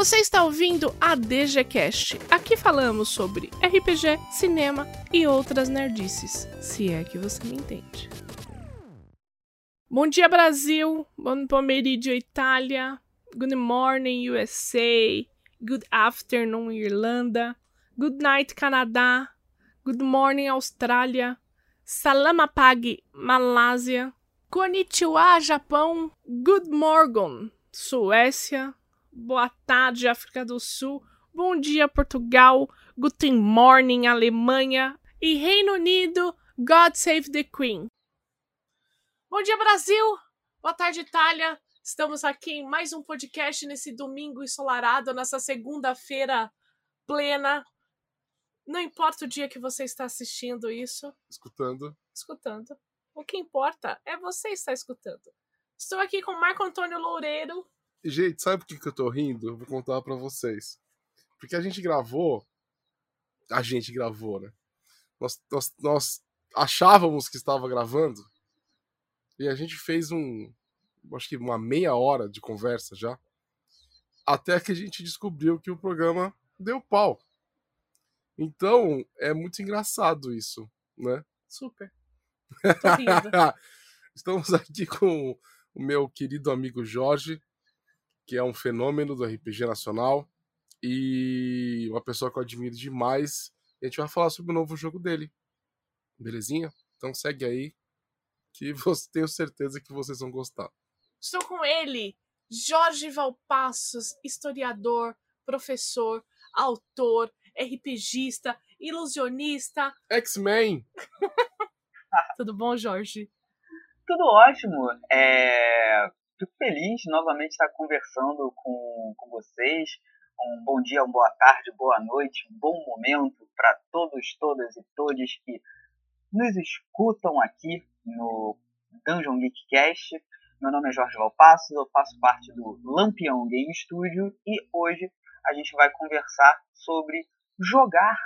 Você está ouvindo a DGCast. Aqui falamos sobre RPG, cinema e outras nerdices, se é que você me entende. Bom dia, Brasil. Bom pomeriggio, Itália. Good morning, USA. Good afternoon, Irlanda. Good night, Canadá. Good morning, Austrália. Salamapag, Malásia. Konnichiwa, Japão. Good morning, Suécia. Boa tarde, África do Sul. Bom dia, Portugal. Guten morning, Alemanha. E Reino Unido, God save the Queen. Bom dia, Brasil! Boa tarde, Itália! Estamos aqui em mais um podcast nesse domingo ensolarado, nessa segunda-feira plena. Não importa o dia que você está assistindo isso. Escutando. Escutando. O que importa é você estar escutando. Estou aqui com Marco Antônio Loureiro. Gente, sabe por que, que eu tô rindo? Eu vou contar para vocês. Porque a gente gravou. A gente gravou, né? Nós, nós, nós achávamos que estava gravando e a gente fez um. Acho que uma meia hora de conversa já. Até que a gente descobriu que o programa deu pau. Então, é muito engraçado isso, né? Super. Tô rindo. Estamos aqui com o meu querido amigo Jorge, que é um fenômeno do RPG nacional e uma pessoa que eu admiro demais. E a gente vai falar sobre o novo jogo dele. Belezinha? Então segue aí que você, tenho certeza que vocês vão gostar. Estou com ele, Jorge Valpassos, historiador, professor, autor, RPGista, ilusionista. X-Men! Tudo bom, Jorge? Tudo ótimo. É... Fico feliz novamente estar conversando com, com vocês. Um bom dia, uma boa tarde, boa noite, um bom momento para todos, todas e todos que nos escutam aqui no Dungeon Geekcast. Meu nome é Jorge Valpassos, eu faço parte do Lampião Game Studio e hoje a gente vai conversar sobre jogar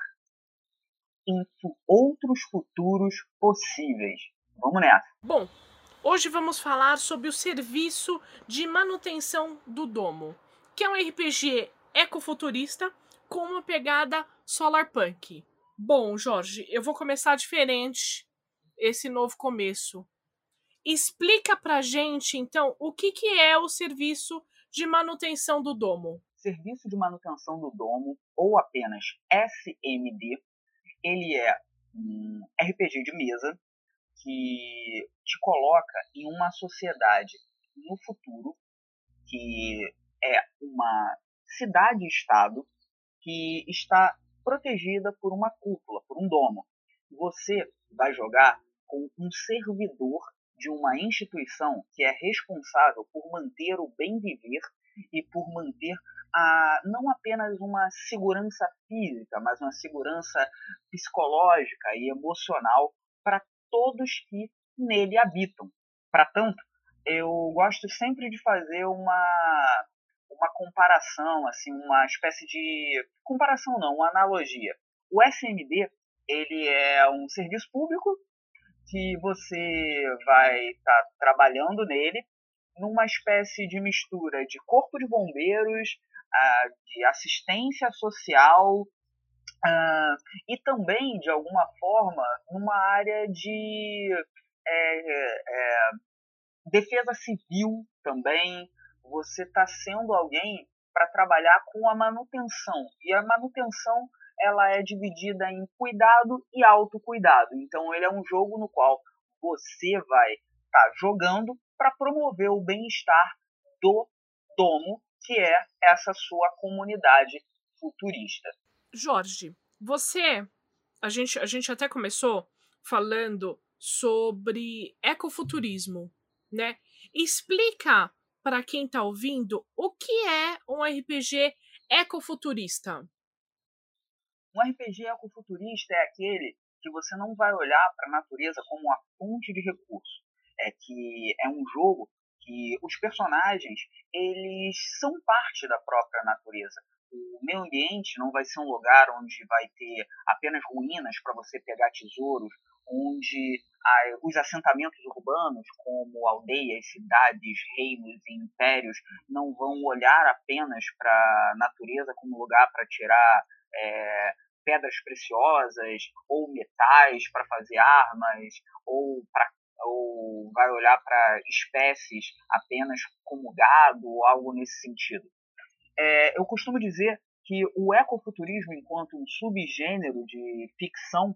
em outros futuros possíveis. Vamos nessa. Bom, hoje vamos falar sobre o serviço de manutenção do domo, que é um RPG ecofuturista com uma pegada solarpunk. Bom, Jorge, eu vou começar diferente esse novo começo. Explica pra gente, então, o que, que é o serviço de manutenção do domo. Serviço de manutenção do domo, ou apenas SMD, ele é um RPG de mesa que te coloca em uma sociedade no futuro que é uma cidade-estado que está protegida por uma cúpula, por um domo. Você vai jogar com um servidor de uma instituição que é responsável por manter o bem viver e por manter a, não apenas uma segurança física, mas uma segurança psicológica e emocional para todos que nele habitam. Para tanto, eu gosto sempre de fazer uma uma comparação, assim, uma espécie de comparação não, uma analogia. O SMD ele é um serviço público que você vai estar tá trabalhando nele numa espécie de mistura de corpo de bombeiros, uh, de assistência social uh, e também, de alguma forma, numa área de é, é, defesa civil também. Você está sendo alguém para trabalhar com a manutenção. E a manutenção ela é dividida em cuidado e autocuidado. Então ele é um jogo no qual você vai estar tá jogando para promover o bem-estar do domo, que é essa sua comunidade futurista. Jorge, você a gente a gente até começou falando sobre ecofuturismo, né? Explica para quem está ouvindo o que é um RPG ecofuturista. Um RPG ecofuturista é aquele que você não vai olhar para a natureza como uma fonte de recurso. É que é um jogo que os personagens eles são parte da própria natureza. O meio ambiente não vai ser um lugar onde vai ter apenas ruínas para você pegar tesouros, onde os assentamentos urbanos, como aldeias, cidades, reinos e impérios, não vão olhar apenas para a natureza como lugar para tirar é, pedras preciosas ou metais para fazer armas ou para ou vai olhar para espécies apenas como gado ou algo nesse sentido. É, eu costumo dizer que o ecofuturismo, enquanto um subgênero de ficção,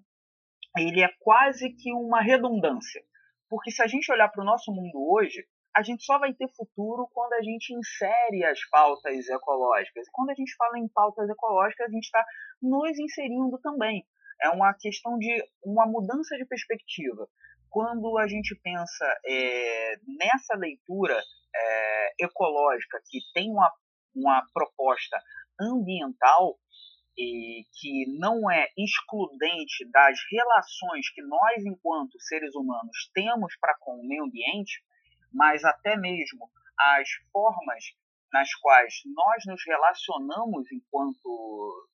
ele é quase que uma redundância. Porque se a gente olhar para o nosso mundo hoje, a gente só vai ter futuro quando a gente insere as pautas ecológicas. E quando a gente fala em pautas ecológicas, a gente está nos inserindo também. É uma questão de uma mudança de perspectiva quando a gente pensa é, nessa leitura é, ecológica que tem uma, uma proposta ambiental e que não é excludente das relações que nós, enquanto seres humanos, temos para com o meio ambiente, mas até mesmo as formas nas quais nós nos relacionamos enquanto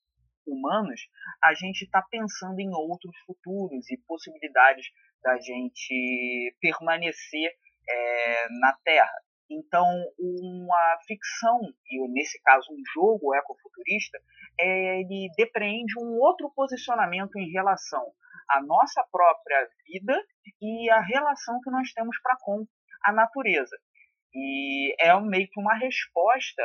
humanos, a gente está pensando em outros futuros e possibilidades da gente permanecer é, na Terra. Então, uma ficção, e nesse caso um jogo ecofuturista, é, ele depreende um outro posicionamento em relação à nossa própria vida e a relação que nós temos para com a natureza. E é meio que uma resposta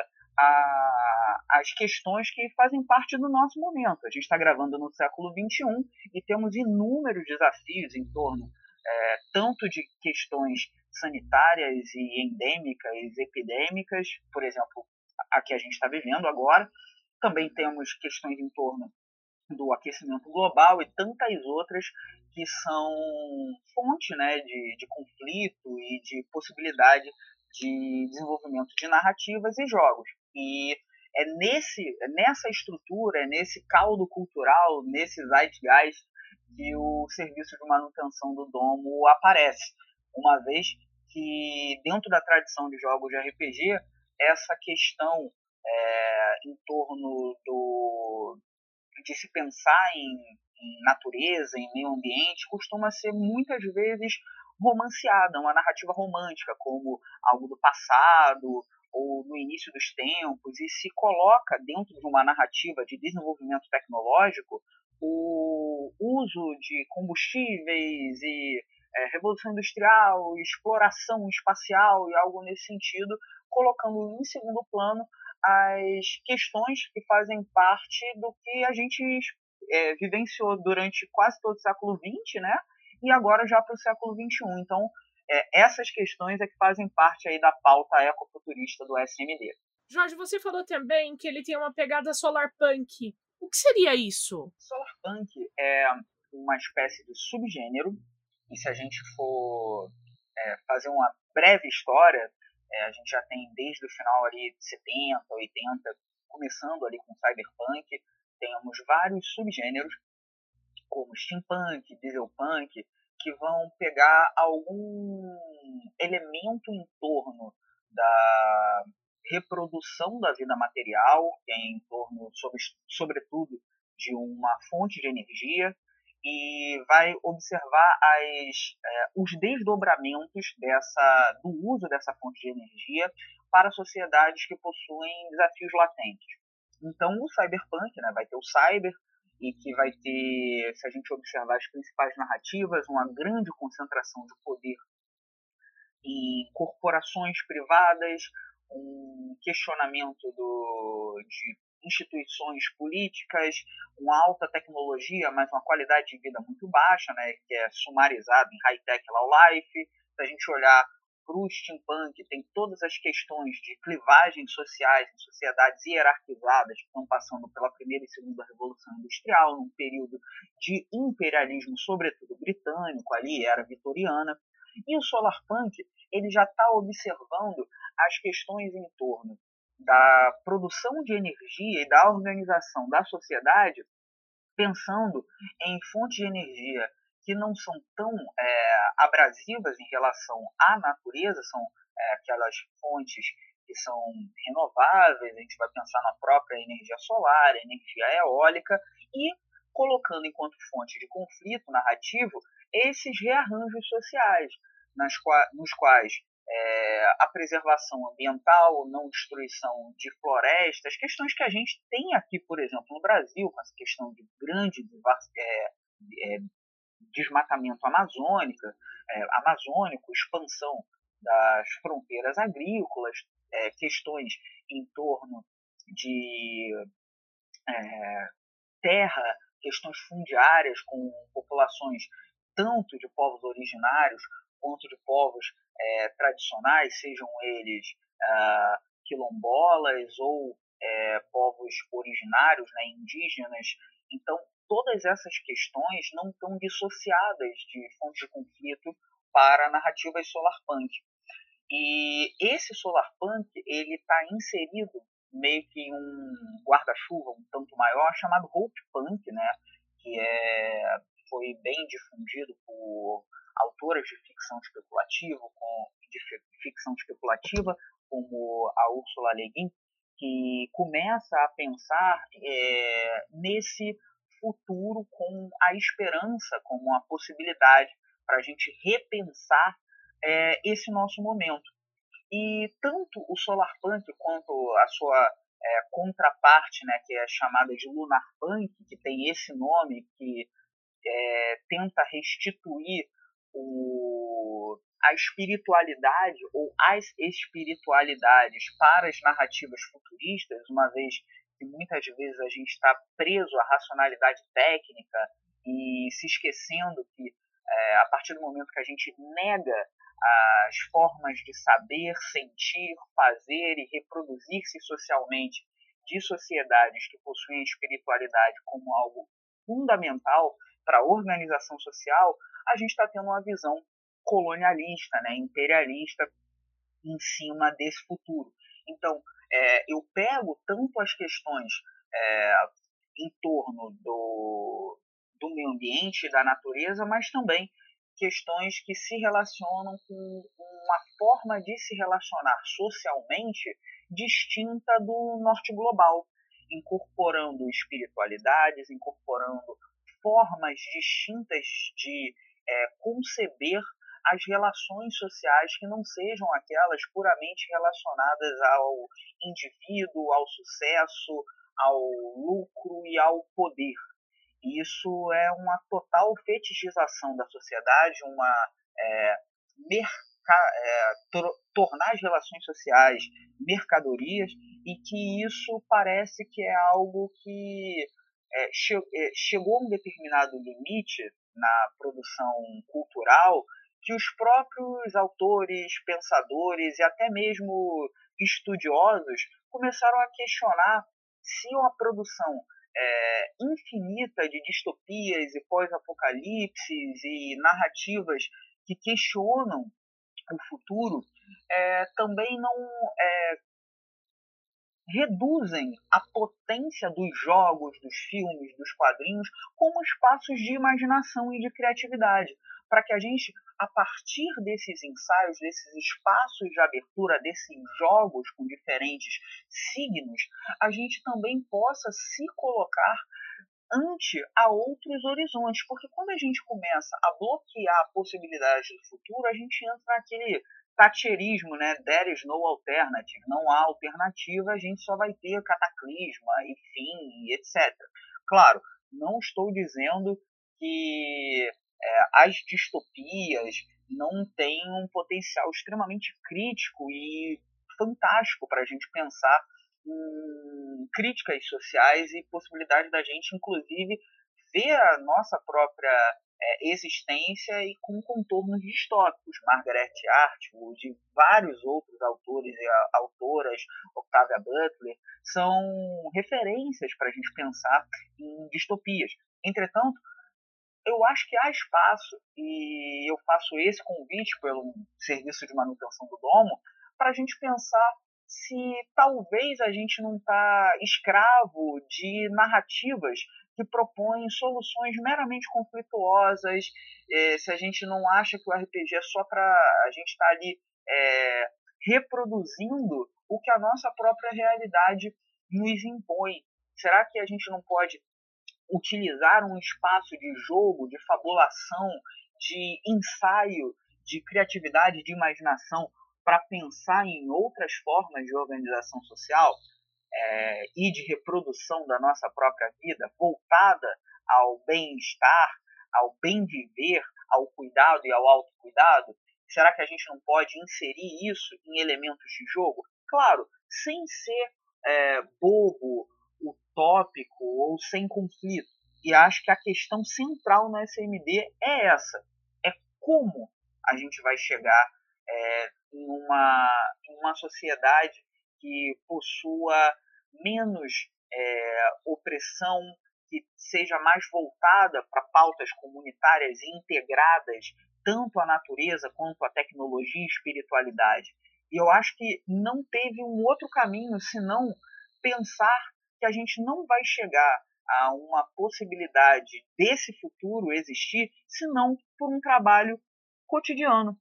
às questões que fazem parte do nosso momento. A gente está gravando no século XXI e temos inúmeros desafios em torno é, tanto de questões sanitárias e endêmicas, epidêmicas, por exemplo, a que a gente está vivendo agora. Também temos questões em torno do aquecimento global e tantas outras que são fonte né, de, de conflito e de possibilidade de desenvolvimento de narrativas e jogos. E é nesse, é nessa estrutura, é nesse caldo cultural, nesse zeitgeist que o serviço de manutenção do domo aparece, uma vez que dentro da tradição de jogos de RPG essa questão é, em torno do de se pensar em, em natureza, em meio ambiente, costuma ser muitas vezes romanceada, uma narrativa romântica, como algo do passado ou no início dos tempos, e se coloca dentro de uma narrativa de desenvolvimento tecnológico o uso de combustíveis e é, revolução industrial, exploração espacial e algo nesse sentido, colocando em segundo plano as questões que fazem parte do que a gente é, vivenciou durante quase todo o século XX, né? E agora já para o século XXI. Então, é, essas questões é que fazem parte aí da pauta ecofuturista do SMD. Jorge, você falou também que ele tem uma pegada solar punk. O que seria isso? Solar punk é uma espécie de subgênero, e se a gente for é, fazer uma breve história, é, a gente já tem desde o final ali de 70, 80, começando ali com cyberpunk, temos vários subgêneros, como steampunk, dieselpunk, que vão pegar algum elemento em torno da reprodução da vida material, em torno, sobre, sobretudo, de uma fonte de energia, e vai observar as, é, os desdobramentos dessa, do uso dessa fonte de energia para sociedades que possuem desafios latentes. Então, o cyberpunk né, vai ter o cyber, e que vai ter, se a gente observar as principais narrativas, uma grande concentração de poder em corporações privadas, um questionamento do, de instituições políticas, uma alta tecnologia, mas uma qualidade de vida muito baixa, né, que é sumarizada em high-tech low life. Se a gente olhar para o steampunk, tem todas as questões de clivagens sociais em sociedades hierarquizadas que estão passando pela primeira e segunda revolução industrial, num período de imperialismo, sobretudo britânico, ali era vitoriana. E o solarpunk ele já está observando as questões em torno da produção de energia e da organização da sociedade, pensando em fontes de energia que não são tão é, abrasivas em relação à natureza, são é, aquelas fontes que são renováveis, a gente vai pensar na própria energia solar, energia eólica, e colocando enquanto fonte de conflito narrativo esses rearranjos sociais, nas nos quais é, a preservação ambiental, não destruição de florestas, questões que a gente tem aqui, por exemplo, no Brasil, com essa questão de grande é, é, desmatamento amazônica, é, amazônico, expansão das fronteiras agrícolas, é, questões em torno de é, terra, questões fundiárias com populações tanto de povos originários quanto de povos é, tradicionais, sejam eles ah, quilombolas ou é, povos originários, né, indígenas. Então, todas essas questões não estão dissociadas de fontes de conflito para narrativas solarpunk. E esse solarpunk ele está inserido meio que em um guarda-chuva um tanto maior chamado hope punk, né? Que é foi bem difundido por autoras de ficção especulativa, com, de ficção especulativa, como a Ursula Le Guin, que começa a pensar é, nesse futuro com a esperança como uma possibilidade para a gente repensar é, esse nosso momento. E tanto o solar punk quanto a sua é, contraparte, né, que é chamada de lunar punk, que tem esse nome que é, tenta restituir o, a espiritualidade ou as espiritualidades para as narrativas futuristas, uma vez que muitas vezes a gente está preso à racionalidade técnica e se esquecendo que é, a partir do momento que a gente nega as formas de saber, sentir, fazer e reproduzir-se socialmente de sociedades que possuem a espiritualidade como algo fundamental para a organização social, a gente está tendo uma visão colonialista, né, imperialista em cima desse futuro. Então, é, eu pego tanto as questões é, em torno do, do meio ambiente, da natureza, mas também questões que se relacionam com uma forma de se relacionar socialmente distinta do norte global, incorporando espiritualidades, incorporando formas distintas de é, conceber as relações sociais que não sejam aquelas puramente relacionadas ao indivíduo, ao sucesso, ao lucro e ao poder. Isso é uma total fetichização da sociedade, uma é, é, tornar as relações sociais mercadorias e que isso parece que é algo que é, che é, chegou a um determinado limite na produção cultural que os próprios autores, pensadores e até mesmo estudiosos começaram a questionar se uma produção é, infinita de distopias e pós-apocalipses e narrativas que questionam o futuro é, também não é, reduzem a potência dos jogos, dos filmes, dos quadrinhos como espaços de imaginação e de criatividade, para que a gente, a partir desses ensaios, desses espaços de abertura, desses jogos com diferentes signos, a gente também possa se colocar ante a outros horizontes, porque quando a gente começa a bloquear possibilidades do futuro, a gente entra naquele thatcherismo, né? There is no alternative, não há alternativa, a gente só vai ter cataclisma, enfim, etc. Claro, não estou dizendo que é, as distopias não têm um potencial extremamente crítico e fantástico para a gente pensar em críticas sociais e possibilidade da gente, inclusive, ver a nossa própria é, existência e com contornos distópicos. Margaret Atwood e vários outros autores e autoras, Octavia Butler, são referências para a gente pensar em distopias. Entretanto, eu acho que há espaço, e eu faço esse convite pelo serviço de manutenção do domo, para a gente pensar se talvez a gente não está escravo de narrativas que propõem soluções meramente conflituosas, é, se a gente não acha que o RPG é só para a gente estar tá ali é, reproduzindo o que a nossa própria realidade nos impõe? Será que a gente não pode utilizar um espaço de jogo, de fabulação, de ensaio, de criatividade, de imaginação para pensar em outras formas de organização social é, e de reprodução da nossa própria vida, voltada ao bem-estar, ao bem viver, ao cuidado e ao autocuidado? Será que a gente não pode inserir isso em elementos de jogo? Claro, sem ser é, bobo, utópico ou sem conflito. E acho que a questão central no SMD é essa: é como a gente vai chegar é, em, uma, em uma sociedade que possua menos é, opressão, que seja mais voltada para pautas comunitárias integradas tanto à natureza quanto à tecnologia e espiritualidade. E eu acho que não teve um outro caminho senão pensar que a gente não vai chegar a uma possibilidade desse futuro existir, senão por um trabalho cotidiano.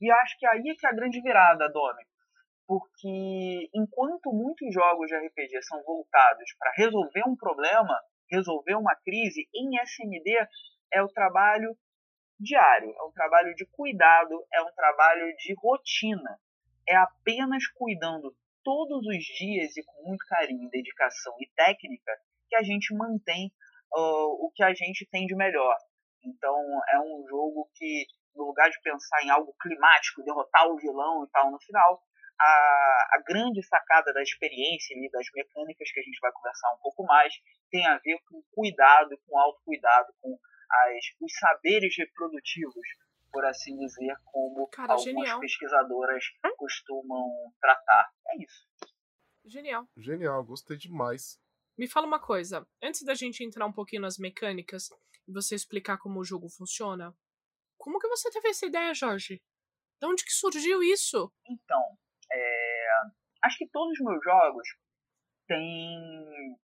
E acho que aí é que é a grande virada, Domi. Porque enquanto muitos jogos de RPG são voltados para resolver um problema, resolver uma crise, em SMD é o trabalho diário, é um trabalho de cuidado, é um trabalho de rotina. É apenas cuidando todos os dias e com muito carinho, dedicação e técnica que a gente mantém uh, o que a gente tem de melhor. Então é um jogo que, no lugar de pensar em algo climático, derrotar o vilão e tal no final, a, a grande sacada da experiência e das mecânicas que a gente vai conversar um pouco mais tem a ver com cuidado, com autocuidado, com as, os saberes reprodutivos, por assim dizer, como Cara, algumas genial. pesquisadoras costumam tratar. É isso. Genial. Genial, gostei demais. Me fala uma coisa, antes da gente entrar um pouquinho nas mecânicas e você explicar como o jogo funciona, como que você teve essa ideia, Jorge? De onde que surgiu isso? Então. Acho que todos os meus jogos têm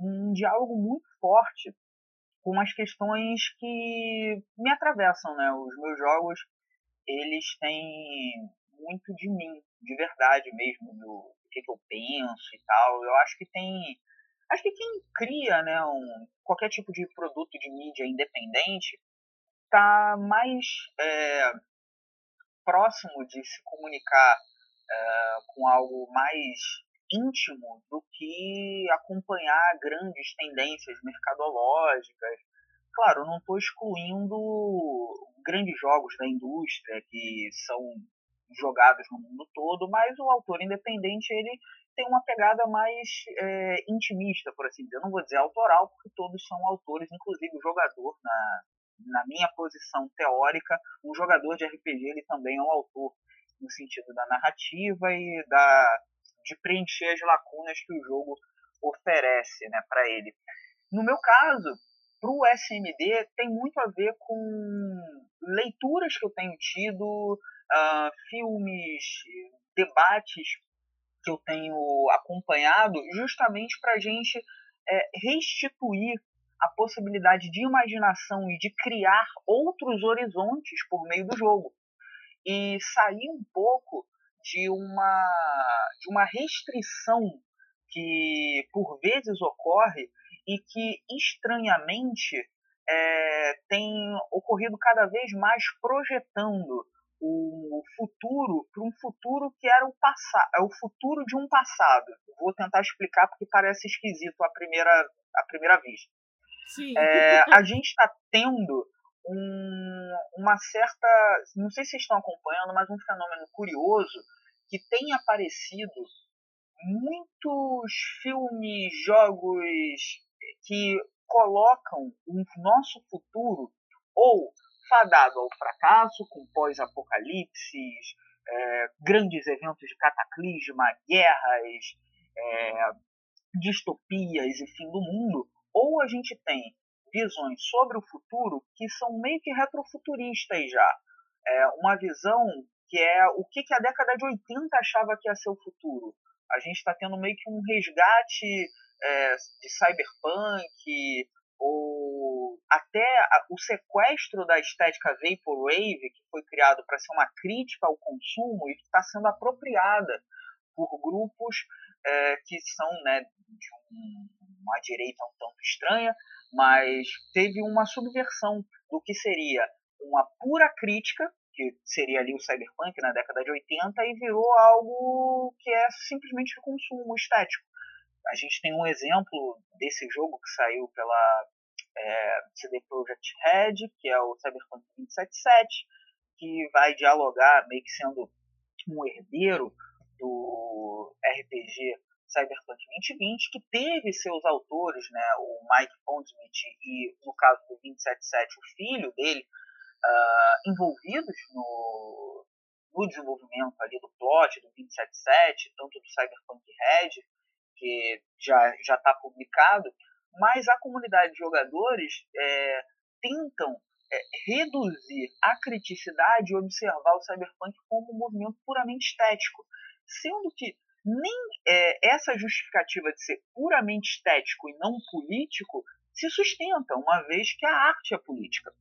um diálogo muito forte com as questões que me atravessam, né? Os meus jogos, eles têm muito de mim, de verdade mesmo, do, do que, que eu penso e tal. Eu acho que tem Acho que quem cria né, um, qualquer tipo de produto de mídia independente está mais é, próximo de se comunicar é, com algo mais íntimo do que acompanhar grandes tendências mercadológicas. Claro, não estou excluindo grandes jogos da indústria que são jogados no mundo todo, mas o autor independente ele tem uma pegada mais é, intimista, por assim dizer. Eu não vou dizer autoral, porque todos são autores, inclusive o jogador, na, na minha posição teórica, um jogador de RPG ele também é um autor, no sentido da narrativa e da, de preencher as lacunas que o jogo oferece né, para ele. No meu caso, para o SMD, tem muito a ver com leituras que eu tenho tido, uh, filmes, debates que eu tenho acompanhado, justamente para a gente é, restituir a possibilidade de imaginação e de criar outros horizontes por meio do jogo. E sair um pouco de uma, de uma restrição que por vezes ocorre e que estranhamente é, tem ocorrido cada vez mais projetando o futuro para um futuro que era o passado, é o futuro de um passado. Vou tentar explicar porque parece esquisito à primeira, à primeira vista. Sim. É, a gente está tendo um, uma certa, não sei se vocês estão acompanhando, mas um fenômeno curioso que tem aparecido muitos filmes, jogos que colocam o nosso futuro ou fadado ao fracasso, com pós-apocalipses, é, grandes eventos de cataclisma, guerras, é, distopias e fim do mundo, ou a gente tem visões sobre o futuro que são meio que retrofuturistas já. É uma visão que é o que, que a década de 80 achava que ia ser o futuro. A gente está tendo meio que um resgate é, de cyberpunk ou até o sequestro da estética Vaporwave, que foi criado para ser uma crítica ao consumo e que está sendo apropriada por grupos é, que são né, de um, uma direita um tanto estranha, mas teve uma subversão do que seria uma pura crítica, que seria ali o cyberpunk na década de 80, e virou algo que é simplesmente de consumo estético. A gente tem um exemplo desse jogo que saiu pela é, CD Projekt Red, que é o Cyberpunk 2077, que vai dialogar meio que sendo um herdeiro do RPG Cyberpunk 2020, que teve seus autores, né, o Mike Pondsmith e, no caso do 277, o filho dele, uh, envolvidos no, no desenvolvimento ali do plot do 277, tanto do Cyberpunk Red, que já está publicado, mas a comunidade de jogadores é, tentam é, reduzir a criticidade e observar o Cyberpunk como um movimento puramente estético, sendo que nem é, essa justificativa de ser puramente estético e não político se sustenta, uma vez que a arte é política.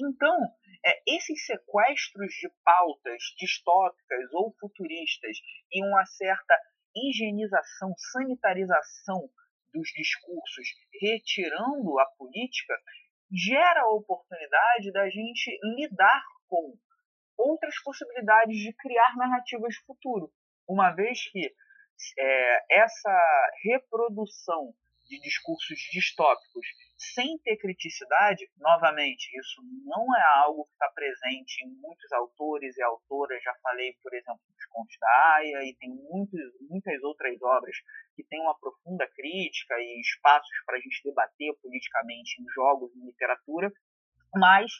Então, é, esses sequestros de pautas distópicas ou futuristas e uma certa higienização, sanitarização dos discursos, retirando a política, gera a oportunidade da gente lidar com outras possibilidades de criar narrativas de futuro uma vez que é, essa reprodução de discursos distópicos sem ter criticidade, novamente, isso não é algo que está presente em muitos autores e autoras. Já falei, por exemplo, dos contos da Aya, e tem muitos, muitas outras obras que têm uma profunda crítica e espaços para a gente debater politicamente em jogos e literatura, mas,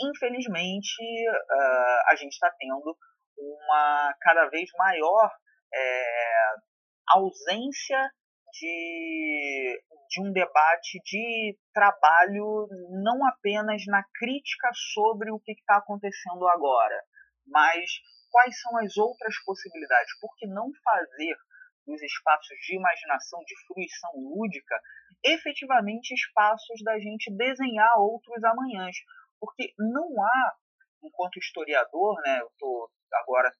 infelizmente, uh, a gente está tendo uma cada vez maior é, ausência de, de um debate de trabalho não apenas na crítica sobre o que está acontecendo agora, mas quais são as outras possibilidades. Por que não fazer dos espaços de imaginação, de fruição lúdica, efetivamente espaços da gente desenhar outros amanhãs? Porque não há, enquanto historiador, né, eu estou agora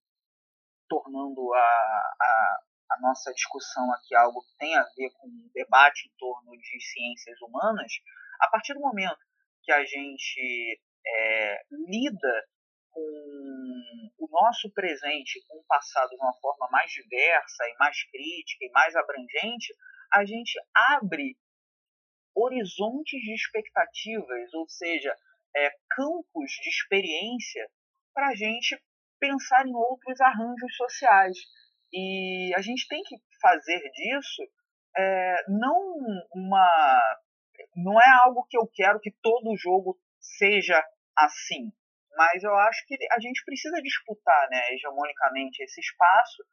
tornando a, a, a, nossa discussão aqui algo que tem a ver com um debate em torno de ciências humanas, a partir do momento que a gente é, lida com o nosso presente, com o passado de uma forma mais diversa e mais crítica e mais abrangente, a gente abre horizontes de expectativas, ou seja, é, campos de experiência para a gente pensar em outros arranjos sociais. E a gente tem que fazer disso é, não uma. Não é algo que eu quero que todo jogo seja assim. Mas eu acho que a gente precisa disputar né, hegemonicamente esse espaço,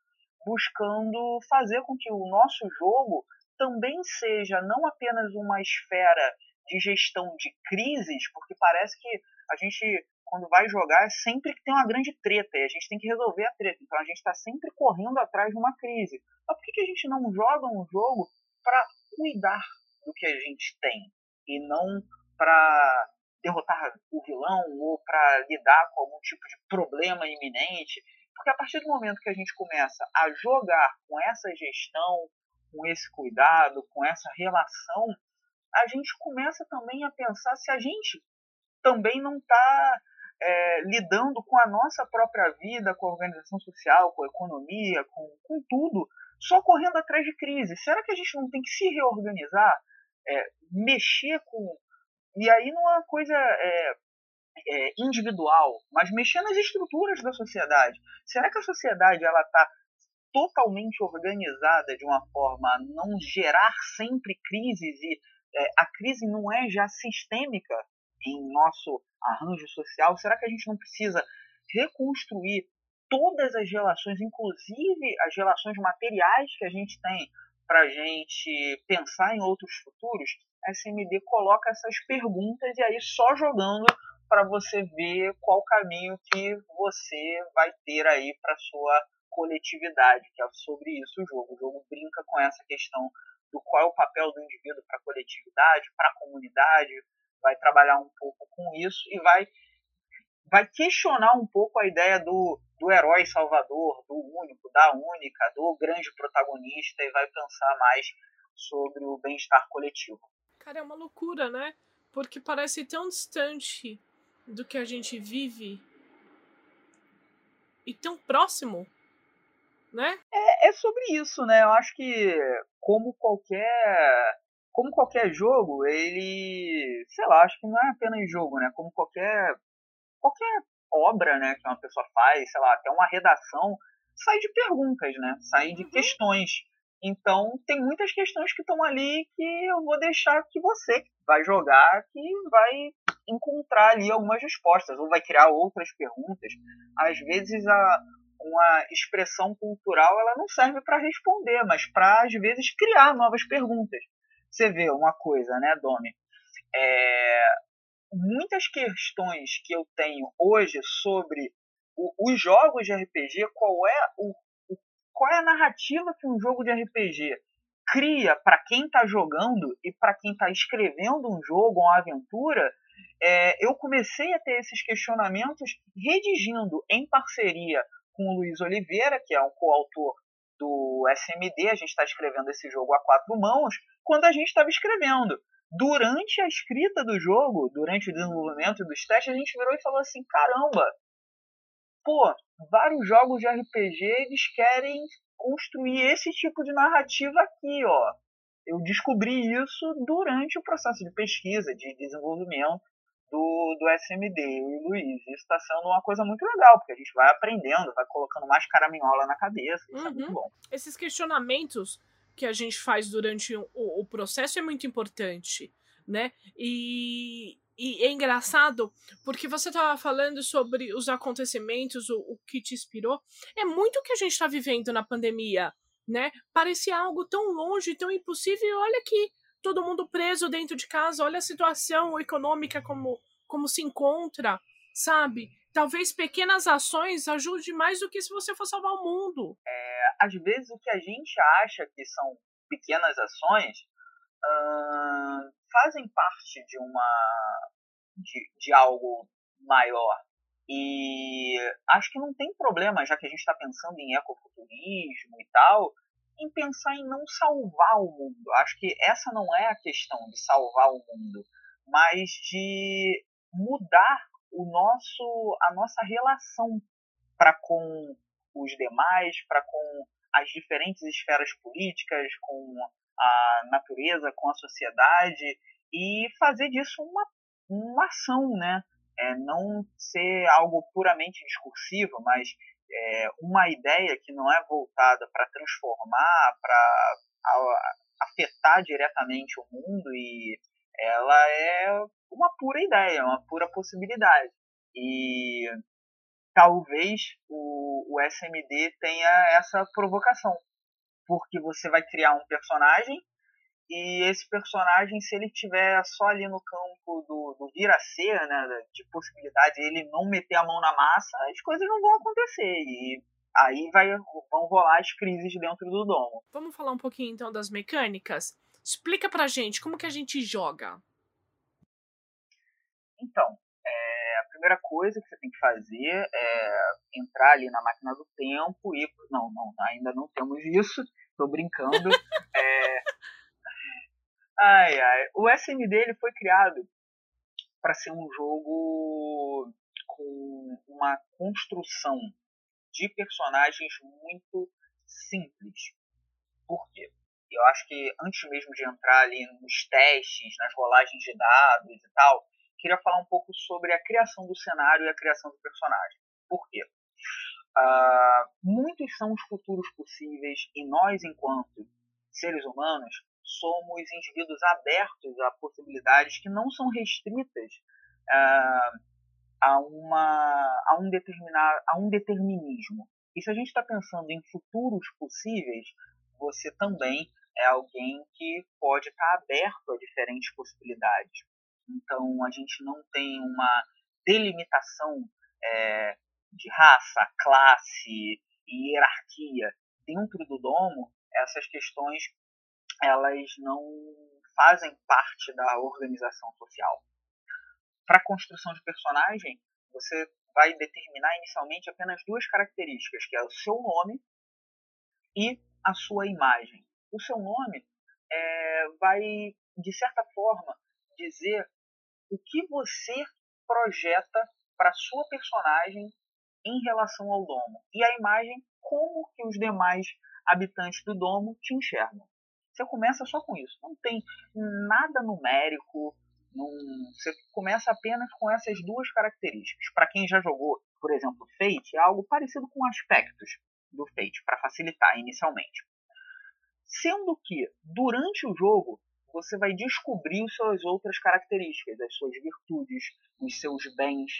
buscando fazer com que o nosso jogo também seja não apenas uma esfera de gestão de crises, porque parece que a gente quando vai jogar, é sempre que tem uma grande treta e a gente tem que resolver a treta. Então a gente está sempre correndo atrás de uma crise. Mas por que, que a gente não joga um jogo para cuidar do que a gente tem e não para derrotar o vilão ou para lidar com algum tipo de problema iminente? Porque a partir do momento que a gente começa a jogar com essa gestão, com esse cuidado, com essa relação, a gente começa também a pensar se a gente também não está é, lidando com a nossa própria vida, com a organização social, com a economia, com, com tudo, só correndo atrás de crise. Será que a gente não tem que se reorganizar, é, mexer com. E aí não é uma coisa é, é individual, mas mexer nas estruturas da sociedade. Será que a sociedade ela está totalmente organizada de uma forma a não gerar sempre crises e é, a crise não é já sistêmica em nosso arranjo social? Será que a gente não precisa reconstruir todas as relações, inclusive as relações materiais que a gente tem, para a gente pensar em outros futuros? A SMD coloca essas perguntas e aí só jogando para você ver qual caminho que você vai ter aí para sua coletividade, que é sobre isso o jogo. O jogo brinca com essa questão do qual é o papel do indivíduo para a coletividade, para a comunidade, vai trabalhar um pouco com isso e vai vai questionar um pouco a ideia do, do herói salvador, do único, da única, do grande protagonista e vai pensar mais sobre o bem-estar coletivo. Cara, é uma loucura, né? Porque parece tão distante do que a gente vive e tão próximo, né? É, é sobre isso, né? Eu acho que como qualquer como qualquer jogo, ele, sei lá, acho que não é apenas jogo, né? Como qualquer qualquer obra, né, que uma pessoa faz, sei lá, até uma redação, sai de perguntas, né? Sai de uhum. questões. Então, tem muitas questões que estão ali que eu vou deixar que você vai jogar, que vai encontrar ali algumas respostas, ou vai criar outras perguntas. Às vezes, a, uma expressão cultural ela não serve para responder, mas para, às vezes, criar novas perguntas. Você vê uma coisa, né, Domi? É, muitas questões que eu tenho hoje sobre o, os jogos de RPG, qual é, o, o, qual é a narrativa que um jogo de RPG cria para quem está jogando e para quem está escrevendo um jogo, uma aventura, é, eu comecei a ter esses questionamentos redigindo em parceria com o Luiz Oliveira, que é um coautor do SMD, a gente está escrevendo esse jogo a quatro mãos, quando a gente estava escrevendo durante a escrita do jogo, durante o desenvolvimento dos testes, a gente virou e falou assim: caramba, pô, vários jogos de RPG eles querem construir esse tipo de narrativa aqui, ó. Eu descobri isso durante o processo de pesquisa, de desenvolvimento do, do SMD, eu e o Luiz. Isso está sendo uma coisa muito legal, porque a gente vai aprendendo, vai colocando mais caraminhola na cabeça, isso uhum. é muito uhum. bom. Esses questionamentos que a gente faz durante o, o processo é muito importante, né? E, e é engraçado porque você estava falando sobre os acontecimentos, o, o, que te inspirou. É muito o que a gente está vivendo na pandemia, né? Parecia algo tão longe, tão impossível. Olha aqui, todo mundo preso dentro de casa. Olha a situação econômica como, como se encontra, sabe? Talvez pequenas ações ajudem mais do que se você for salvar o mundo. É às vezes o que a gente acha que são pequenas ações uh, fazem parte de uma de, de algo maior e acho que não tem problema já que a gente está pensando em ecofuturismo e tal em pensar em não salvar o mundo acho que essa não é a questão de salvar o mundo mas de mudar o nosso a nossa relação para com os demais, para com as diferentes esferas políticas, com a natureza, com a sociedade e fazer disso uma, uma ação, né? É, não ser algo puramente discursivo, mas é, uma ideia que não é voltada para transformar, para afetar diretamente o mundo e ela é uma pura ideia, uma pura possibilidade. E talvez o, o SMD tenha essa provocação. Porque você vai criar um personagem e esse personagem, se ele tiver só ali no campo do, do vir a ser, né, de possibilidade, ele não meter a mão na massa, as coisas não vão acontecer. E aí vai, vão rolar as crises dentro do domo. Vamos falar um pouquinho então das mecânicas? Explica pra gente como que a gente joga. Então, primeira coisa que você tem que fazer é entrar ali na máquina do tempo e. Não, não, ainda não temos isso, tô brincando. é... Ai, ai. O SMD ele foi criado para ser um jogo com uma construção de personagens muito simples. Por quê? Eu acho que antes mesmo de entrar ali nos testes, nas rolagens de dados e tal, queria falar um pouco sobre a criação do cenário e a criação do personagem. Por quê? Uh, muitos são os futuros possíveis e nós, enquanto seres humanos, somos indivíduos abertos a possibilidades que não são restritas uh, a, uma, a, um determinar, a um determinismo. E se a gente está pensando em futuros possíveis, você também é alguém que pode estar tá aberto a diferentes possibilidades. Então a gente não tem uma delimitação é, de raça, classe e hierarquia dentro do domo. Essas questões elas não fazem parte da organização social. para construção de personagem, você vai determinar inicialmente apenas duas características, que é o seu nome e a sua imagem. O seu nome é, vai, de certa forma, dizer o que você projeta para sua personagem em relação ao domo. E a imagem, como que os demais habitantes do domo te enxergam. Você começa só com isso. Não tem nada numérico. Você começa apenas com essas duas características. Para quem já jogou, por exemplo, Fate, é algo parecido com aspectos do Fate, para facilitar inicialmente. Sendo que, durante o jogo, você vai descobrir suas outras características, as suas virtudes, os seus bens,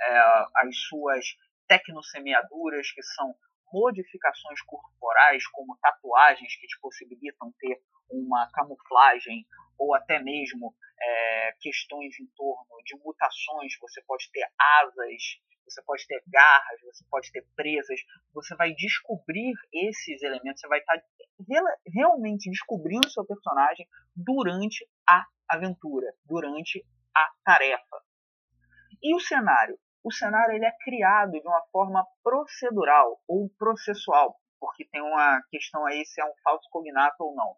é, as suas tecnosemeaduras, que são modificações corporais, como tatuagens que te possibilitam ter uma camuflagem, ou até mesmo é, questões em torno de mutações, você pode ter asas, você pode ter garras, você pode ter presas, você vai descobrir esses elementos, você vai estar realmente descobrindo o seu personagem durante a aventura, durante a tarefa. E o cenário? O cenário ele é criado de uma forma procedural ou processual, porque tem uma questão aí se é um falso cognato ou não.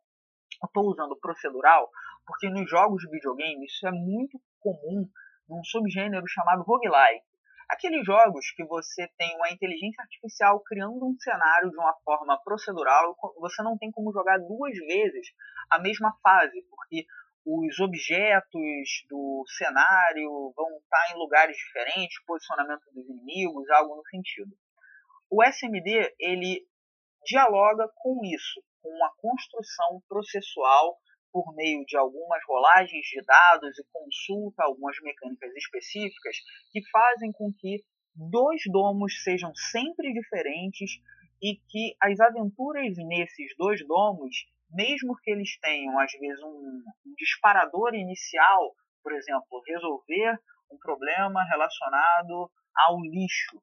Eu estou usando procedural porque nos jogos de videogame isso é muito comum num subgênero chamado roguelike. Aqueles jogos que você tem uma inteligência artificial criando um cenário de uma forma procedural, você não tem como jogar duas vezes a mesma fase, porque os objetos do cenário vão estar em lugares diferentes, posicionamento dos inimigos, algo no sentido. O SMD ele dialoga com isso, com uma construção processual por meio de algumas rolagens de dados e consulta algumas mecânicas específicas que fazem com que dois domos sejam sempre diferentes e que as aventuras nesses dois domos, mesmo que eles tenham às vezes um, um disparador inicial, por exemplo, resolver um problema relacionado ao lixo,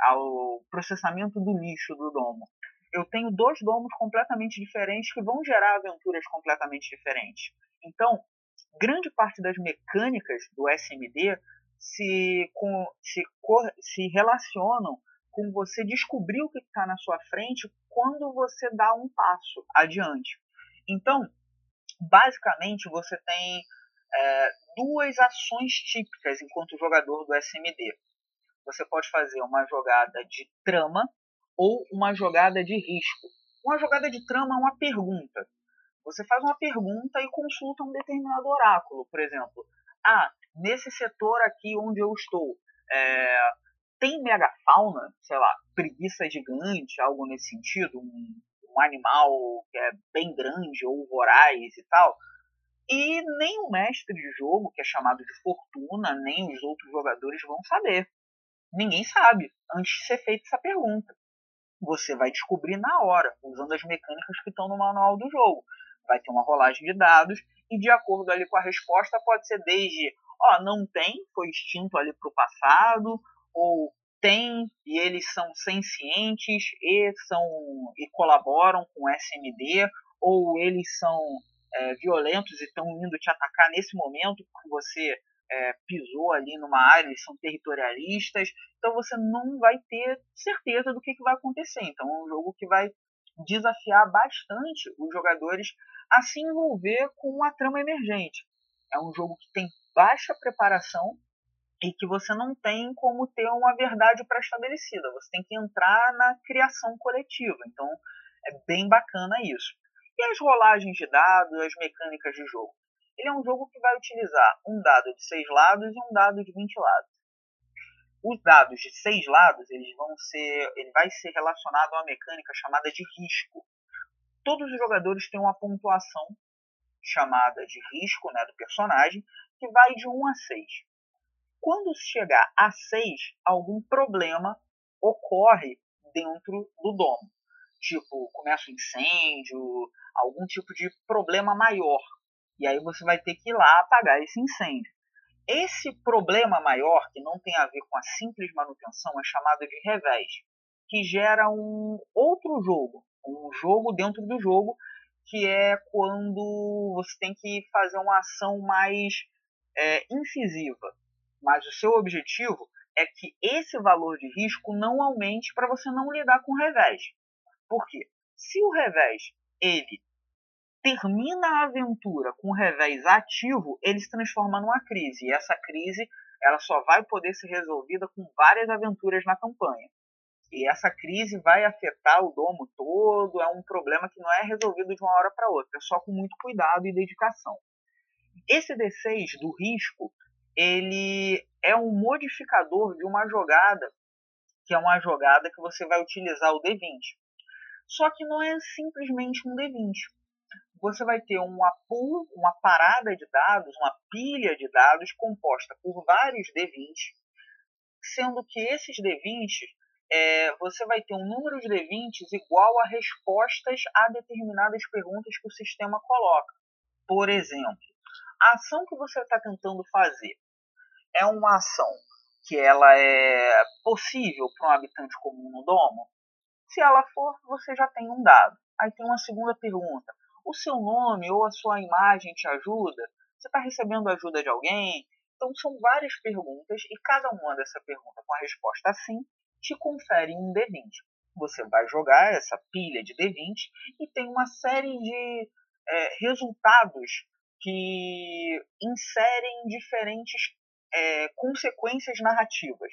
ao processamento do lixo do domo eu tenho dois domos completamente diferentes que vão gerar aventuras completamente diferentes. Então, grande parte das mecânicas do SMD se, com, se, se relacionam com você descobrir o que está na sua frente quando você dá um passo adiante. Então, basicamente, você tem é, duas ações típicas enquanto jogador do SMD. Você pode fazer uma jogada de trama, ou uma jogada de risco. Uma jogada de trama é uma pergunta. Você faz uma pergunta e consulta um determinado oráculo, por exemplo. Ah, nesse setor aqui onde eu estou, é, tem megafauna, sei lá, preguiça gigante, algo nesse sentido, um, um animal que é bem grande ou voraz e tal. E nem o mestre de jogo, que é chamado de fortuna, nem os outros jogadores vão saber. Ninguém sabe antes de ser feita essa pergunta você vai descobrir na hora, usando as mecânicas que estão no manual do jogo. Vai ter uma rolagem de dados e de acordo ali com a resposta pode ser desde, ó, não tem, foi extinto ali para o passado, ou tem e eles são sencientes e são e colaboram com o SMD, ou eles são é, violentos e estão indo te atacar nesse momento porque você é, pisou ali numa área, eles são territorialistas, então você não vai ter certeza do que, que vai acontecer. Então é um jogo que vai desafiar bastante os jogadores a se envolver com a trama emergente. É um jogo que tem baixa preparação e que você não tem como ter uma verdade pré-estabelecida. Você tem que entrar na criação coletiva. Então é bem bacana isso. E as rolagens de dados, as mecânicas de jogo? Ele é um jogo que vai utilizar um dado de 6 lados e um dado de 20 lados. Os dados de 6 lados, eles vão ser, ele vai ser relacionado a uma mecânica chamada de risco. Todos os jogadores têm uma pontuação chamada de risco né, do personagem, que vai de 1 a 6. Quando chegar a 6, algum problema ocorre dentro do domo. Tipo, começa um incêndio, algum tipo de problema maior e aí você vai ter que ir lá apagar esse incêndio. Esse problema maior, que não tem a ver com a simples manutenção, é chamado de revés, que gera um outro jogo, um jogo dentro do jogo, que é quando você tem que fazer uma ação mais é, incisiva. Mas o seu objetivo é que esse valor de risco não aumente para você não lidar com o revés. Por quê? Se o revés ele termina a aventura com o revés ativo, ele se transforma numa crise. E essa crise ela só vai poder ser resolvida com várias aventuras na campanha. E essa crise vai afetar o domo todo, é um problema que não é resolvido de uma hora para outra, é só com muito cuidado e dedicação. Esse D6 do risco, ele é um modificador de uma jogada, que é uma jogada que você vai utilizar o D20. Só que não é simplesmente um D20. Você vai ter uma pool, uma parada de dados, uma pilha de dados composta por vários D20, sendo que esses D20 é, você vai ter um número de D20s igual a respostas a determinadas perguntas que o sistema coloca. Por exemplo, a ação que você está tentando fazer é uma ação que ela é possível para um habitante comum no domo? Se ela for, você já tem um dado. Aí tem uma segunda pergunta. O seu nome ou a sua imagem te ajuda? Você está recebendo ajuda de alguém? Então são várias perguntas e cada uma dessa pergunta com a resposta sim te confere um D20. Você vai jogar essa pilha de D20 e tem uma série de é, resultados que inserem diferentes é, consequências narrativas.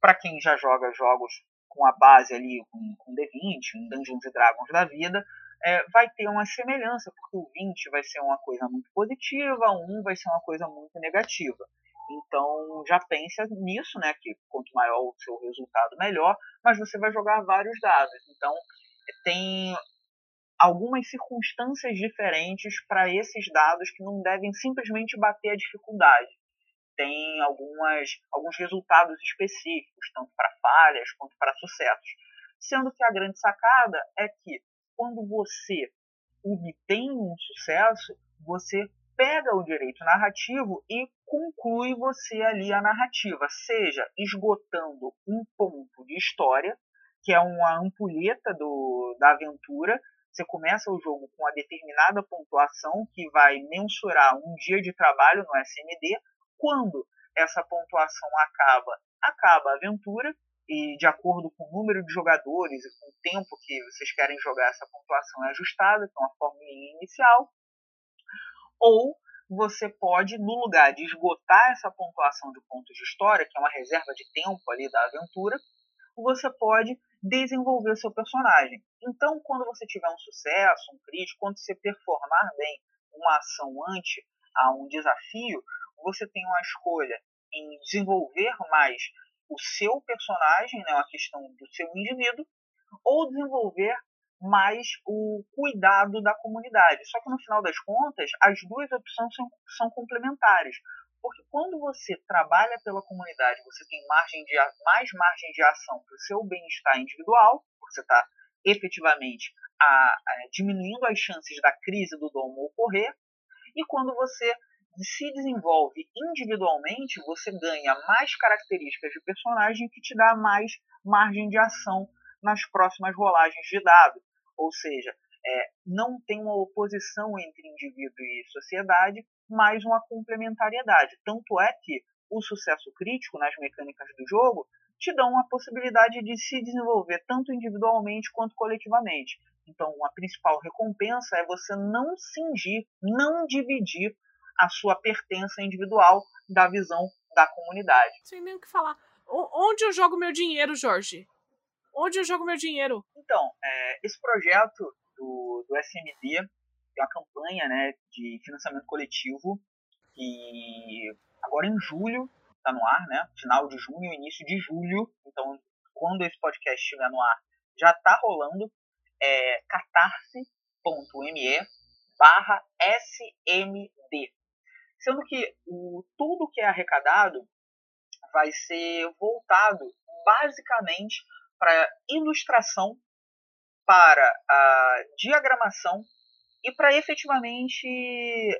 Para quem já joga jogos com a base ali com, com D20, um Dungeons Dragons da vida, é, vai ter uma semelhança, porque o 20 vai ser uma coisa muito positiva, o 1 vai ser uma coisa muito negativa. Então já pensa nisso, né? Que quanto maior o seu resultado, melhor, mas você vai jogar vários dados. Então tem algumas circunstâncias diferentes para esses dados que não devem simplesmente bater a dificuldade. Tem algumas, alguns resultados específicos, tanto para falhas quanto para sucessos. Sendo que a grande sacada é que quando você obtém um sucesso, você pega o direito narrativo e conclui você ali a narrativa, seja esgotando um ponto de história, que é uma ampulheta do, da aventura. Você começa o jogo com uma determinada pontuação que vai mensurar um dia de trabalho no SMD. Quando essa pontuação acaba, acaba a aventura, e de acordo com o número de jogadores e com o tempo que vocês querem jogar, essa pontuação é ajustada, que é uma fórmula inicial ou você pode, no lugar de esgotar essa pontuação de pontos de história, que é uma reserva de tempo ali da aventura, você pode desenvolver o seu personagem. Então, quando você tiver um sucesso, um crítico, quando você performar bem uma ação ante a um desafio, você tem uma escolha em desenvolver mais o seu personagem, né, uma questão do seu indivíduo, ou desenvolver mais o cuidado da comunidade. Só que no final das contas, as duas opções são, são complementares. Porque quando você trabalha pela comunidade, você tem margem de, mais margem de ação para o seu bem-estar individual, porque você está efetivamente a, a, diminuindo as chances da crise do domo ocorrer. E quando você se desenvolve individualmente, você ganha mais características de personagem que te dá mais margem de ação nas próximas rolagens de dado. Ou seja, é, não tem uma oposição entre indivíduo e sociedade, mas uma complementariedade. Tanto é que o sucesso crítico nas mecânicas do jogo te dão a possibilidade de se desenvolver tanto individualmente quanto coletivamente. Então, a principal recompensa é você não cingir, não dividir a sua pertença individual da visão da comunidade. Sem nem o que falar. Onde eu jogo meu dinheiro, Jorge? Onde eu jogo meu dinheiro? Então, é, esse projeto do, do SMD é uma campanha né, de financiamento coletivo que agora em julho está no ar, né? Final de junho, início de julho. Então, quando esse podcast estiver no ar, já está rolando. É catarse.me barra SMD. Sendo que o, tudo que é arrecadado vai ser voltado basicamente para ilustração, para a diagramação e para efetivamente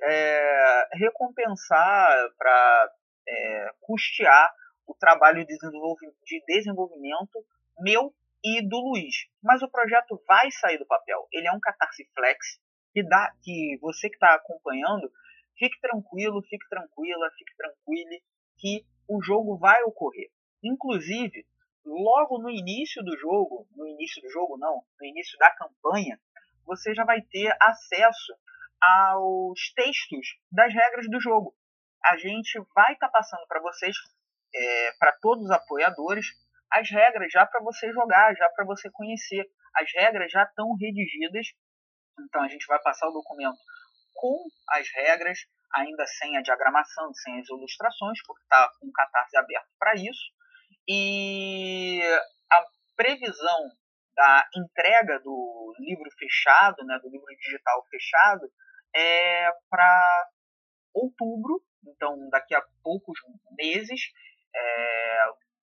é, recompensar, para é, custear o trabalho de, de desenvolvimento meu e do Luiz. Mas o projeto vai sair do papel. Ele é um catarse flex que dá que você que está acompanhando fique tranquilo, fique tranquila, fique tranquile que o jogo vai ocorrer. Inclusive, logo no início do jogo, no início do jogo não, no início da campanha, você já vai ter acesso aos textos das regras do jogo. A gente vai estar tá passando para vocês, é, para todos os apoiadores, as regras já para você jogar, já para você conhecer. As regras já estão redigidas, então a gente vai passar o documento com as regras, ainda sem a diagramação, sem as ilustrações, porque está com o catarse aberto para isso. E a previsão da entrega do livro fechado, né, do livro digital fechado, é para outubro, então daqui a poucos meses. É,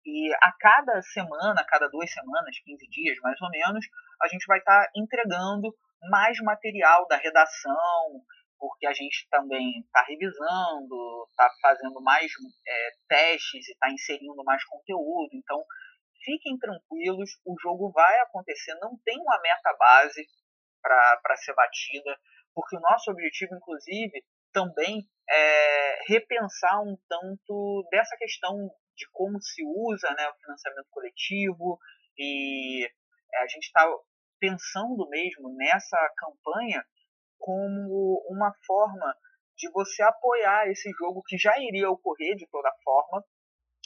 e a cada semana, a cada duas semanas, 15 dias mais ou menos, a gente vai estar tá entregando mais material da redação, porque a gente também está revisando, está fazendo mais é, testes e está inserindo mais conteúdo. Então, fiquem tranquilos, o jogo vai acontecer, não tem uma meta base para ser batida, porque o nosso objetivo, inclusive, também é repensar um tanto dessa questão de como se usa né, o financiamento coletivo e a gente está pensando mesmo nessa campanha como uma forma de você apoiar esse jogo que já iria ocorrer de toda forma.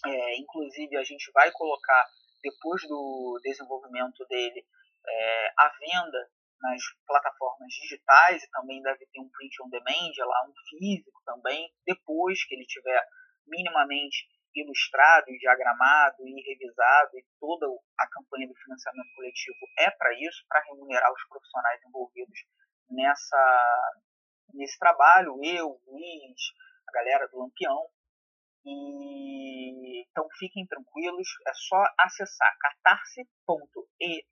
É, inclusive, a gente vai colocar, depois do desenvolvimento dele, é, a venda nas plataformas digitais e também deve ter um print on demand, lá um físico também, depois que ele tiver minimamente ilustrado e diagramado e revisado e toda a campanha do financiamento coletivo é para isso, para remunerar os profissionais envolvidos nessa nesse trabalho, eu, Luiz, a galera do Lampião. E então fiquem tranquilos, é só acessar catarse.me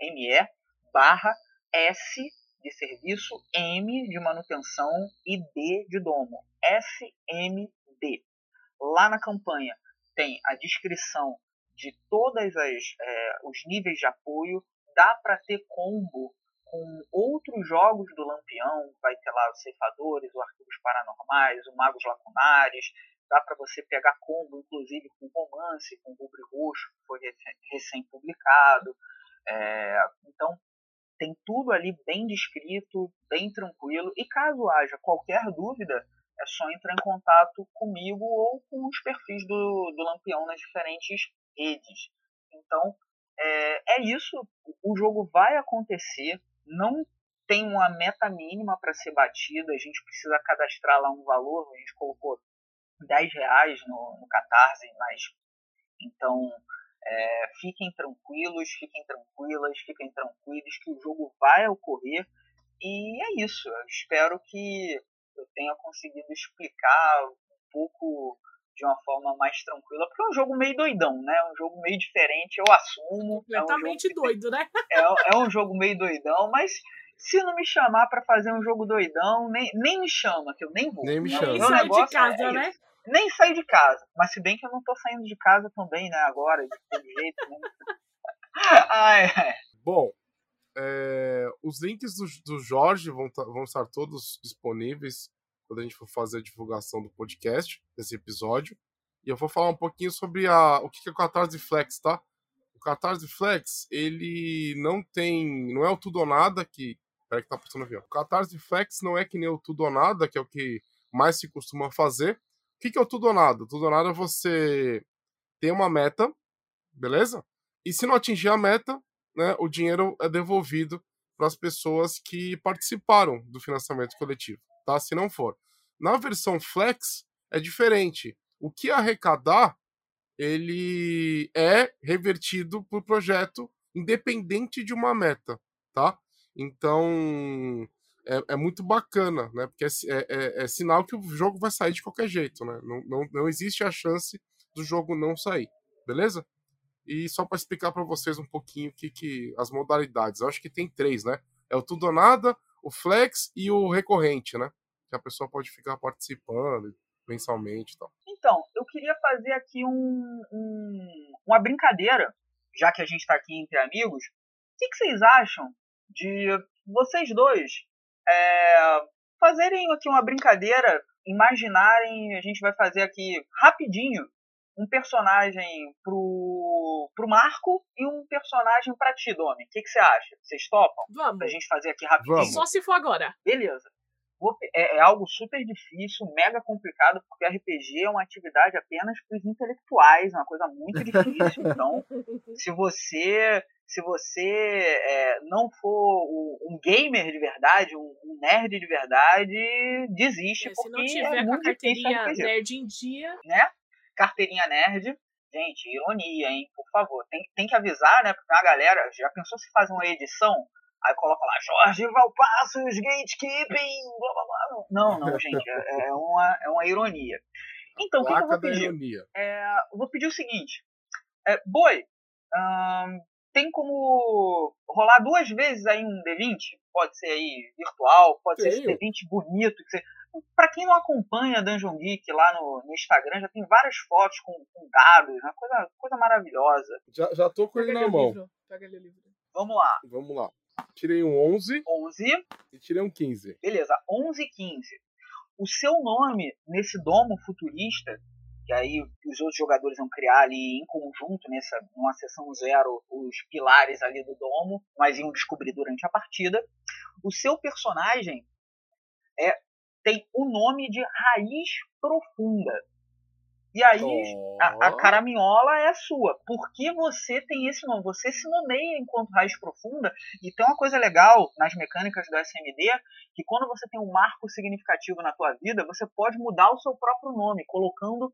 me barra S de serviço, M de manutenção e D de domo. SMD. Lá na campanha tem a descrição de todas as é, os níveis de apoio. Dá para ter combo com outros jogos do Lampião, vai ter lá os Ceifadores, o Arquivos Paranormais, o Magos Lacunares, dá para você pegar combo, inclusive com romance, com Rubre Roxo, que foi recém-publicado. É, então, tem tudo ali bem descrito, bem tranquilo, e caso haja qualquer dúvida, é só entrar em contato comigo ou com os perfis do, do Lampião nas diferentes redes. Então, é, é isso, o jogo vai acontecer, não tem uma meta mínima para ser batida, a gente precisa cadastrar lá um valor, a gente colocou 10 reais no, no Catarse, mas então é, fiquem tranquilos, fiquem tranquilas, fiquem tranquilos que o jogo vai ocorrer. E é isso. Eu espero que eu tenha conseguido explicar um pouco de uma forma mais tranquila, porque é um jogo meio doidão, né? É um jogo meio diferente, eu assumo. Completamente é um doido, né? É, é um jogo meio doidão, mas se não me chamar para fazer um jogo doidão, nem, nem me chama, que eu nem vou. Nem me chama. Nem sai de casa, é né? Nem sair de casa. Mas se bem que eu não tô saindo de casa também, né? Agora, de todo jeito, né? Ai, ai. Bom, é, os links do, do Jorge vão, vão estar todos disponíveis quando a gente for fazer a divulgação do podcast, desse episódio. E eu vou falar um pouquinho sobre a, o que é o Catarse Flex, tá? O Catarse Flex, ele não tem. Não é o tudo ou nada que. Peraí que tá passando avião. O Catarse Flex não é que nem o tudo ou nada, que é o que mais se costuma fazer. O que é o tudo ou nada? Tudo ou nada é você tem uma meta, beleza? E se não atingir a meta, né, o dinheiro é devolvido para as pessoas que participaram do financiamento coletivo tá? Se não for. Na versão Flex é diferente. O que arrecadar ele é revertido para o projeto independente de uma meta, tá? Então é, é muito bacana, né? Porque é, é, é, é, sinal que o jogo vai sair de qualquer jeito, né? Não, não, não existe a chance do jogo não sair, beleza? E só para explicar para vocês um pouquinho que, que as modalidades, eu acho que tem três, né? É o tudo ou nada, o flex e o recorrente, né? Que a pessoa pode ficar participando mensalmente e tal. Então, eu queria fazer aqui um, um, uma brincadeira, já que a gente está aqui entre amigos. O que, que, vocês acham de vocês dois é, fazerem aqui uma brincadeira imaginarem, a gente vai fazer aqui rapidinho um personagem pro, pro Marco e um personagem pra ti, Domi. O que, que você acha? Vocês topam? Vamos. Pra gente fazer aqui rapidinho. Vamos. Só se for agora. Beleza. É, é algo super difícil, mega complicado, porque RPG é uma atividade apenas para os intelectuais, é uma coisa muito difícil. Então, se você se você é, não for um gamer de verdade, um, nerd de verdade, desiste, É, se porque não é tiver com a carteirinha nerd em dia, né? Carteirinha nerd. Gente, ironia, hein? Por favor. Tem, tem que avisar, né? Porque a galera já pensou se faz uma edição, aí coloca lá, Jorge Valpassos, gatekeeping, blá blá blá. Não, não, gente, é, é uma, é uma ironia. Então, o que, que eu vou pedir? É, eu vou pedir o seguinte. É, Boi, ahn, tem como rolar duas vezes aí um D20? Pode ser aí virtual, pode ser esse Tenho. D20 bonito. Que você... Pra quem não acompanha Dungeon Geek lá no, no Instagram, já tem várias fotos com, com dados, uma coisa, coisa maravilhosa. Já, já tô com ele na mão. livro. Pega livro. Vamos lá. Vamos lá. Tirei um 11 11, e tirei um 15. beleza, 11 e 15. O seu nome nesse domo futurista, que aí os outros jogadores vão criar ali em conjunto, nessa numa sessão zero, os pilares ali do domo, mas iam descobrir durante a partida. O seu personagem é tem o nome de Raiz Profunda. E aí a, a Ó. caraminhola é sua. Por que você tem esse nome? Você se nomeia enquanto raiz profunda. E tem uma coisa legal nas mecânicas do SMD, que quando você tem um marco significativo na tua vida, você pode mudar o seu próprio nome, colocando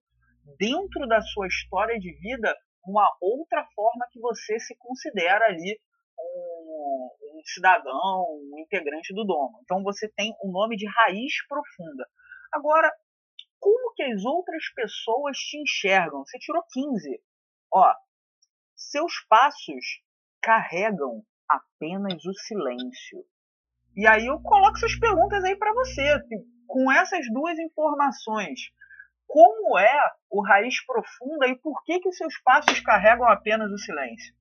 dentro da sua história de vida uma outra forma que você se considera ali um, um cidadão, um integrante do domo. Então você tem um nome de raiz profunda. Agora, como que as outras pessoas te enxergam? Você tirou 15. Ó, seus passos carregam apenas o silêncio. E aí eu coloco essas perguntas aí para você. Com essas duas informações, como é o raiz profunda e por que que seus passos carregam apenas o silêncio?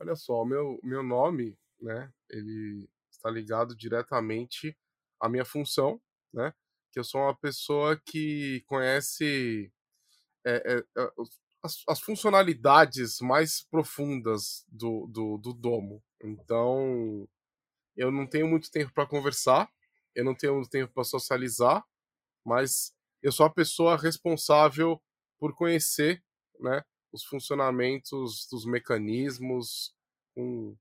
Olha só, meu, meu nome, né? Ele está ligado diretamente à minha função, né? Que eu sou uma pessoa que conhece é, é, as, as funcionalidades mais profundas do, do, do domo. Então, eu não tenho muito tempo para conversar, eu não tenho muito tempo para socializar, mas eu sou a pessoa responsável por conhecer, né? Os funcionamentos dos mecanismos com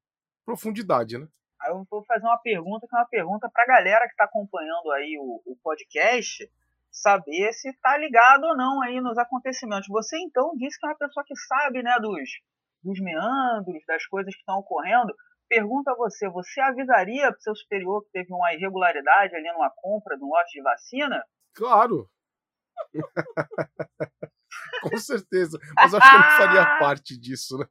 profundidade, né? Aí eu vou fazer uma pergunta que é uma pergunta para a galera que está acompanhando aí o, o podcast saber se está ligado ou não aí nos acontecimentos. Você então disse que é uma pessoa que sabe, né, dos, dos meandros, das coisas que estão ocorrendo. Pergunta a você, você avisaria para seu superior que teve uma irregularidade ali numa compra de um lote de vacina? Claro! Com certeza. Mas acho que eu não faria parte disso, né?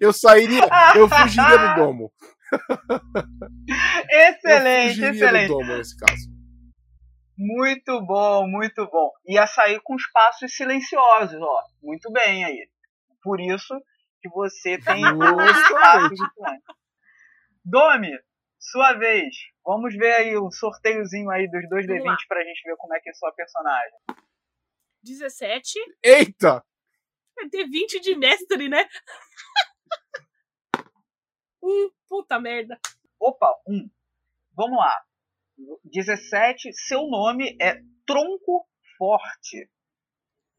Eu sairia, eu fugiria do domo. Eu Excelente, fugiria excelente. do domo nesse caso. Muito bom, muito bom. Ia sair com os passos silenciosos, ó. Muito bem aí. Por isso que você tem os passos de. Domi, sua vez. Vamos ver aí o sorteiozinho aí dos dois Vamos D20 lá. pra gente ver como é que é sua personagem. 17. Eita! É D20 de mestre, né? um, puta merda. Opa, um. Vamos lá. 17, seu nome é Tronco Forte.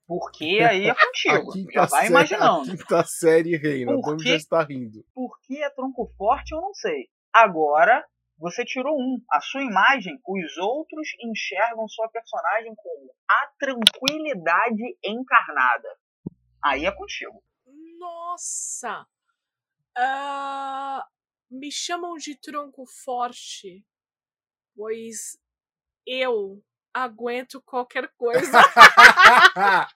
Porque aí é A contigo. quinta, Já vai série, imaginando. a quinta série reina. O já está rindo. Por que é tronco forte, eu não sei. Agora, você tirou um. A sua imagem, os outros enxergam sua personagem como a tranquilidade encarnada. Aí é contigo. Nossa! Ah, me chamam de tronco forte, pois eu aguento qualquer coisa.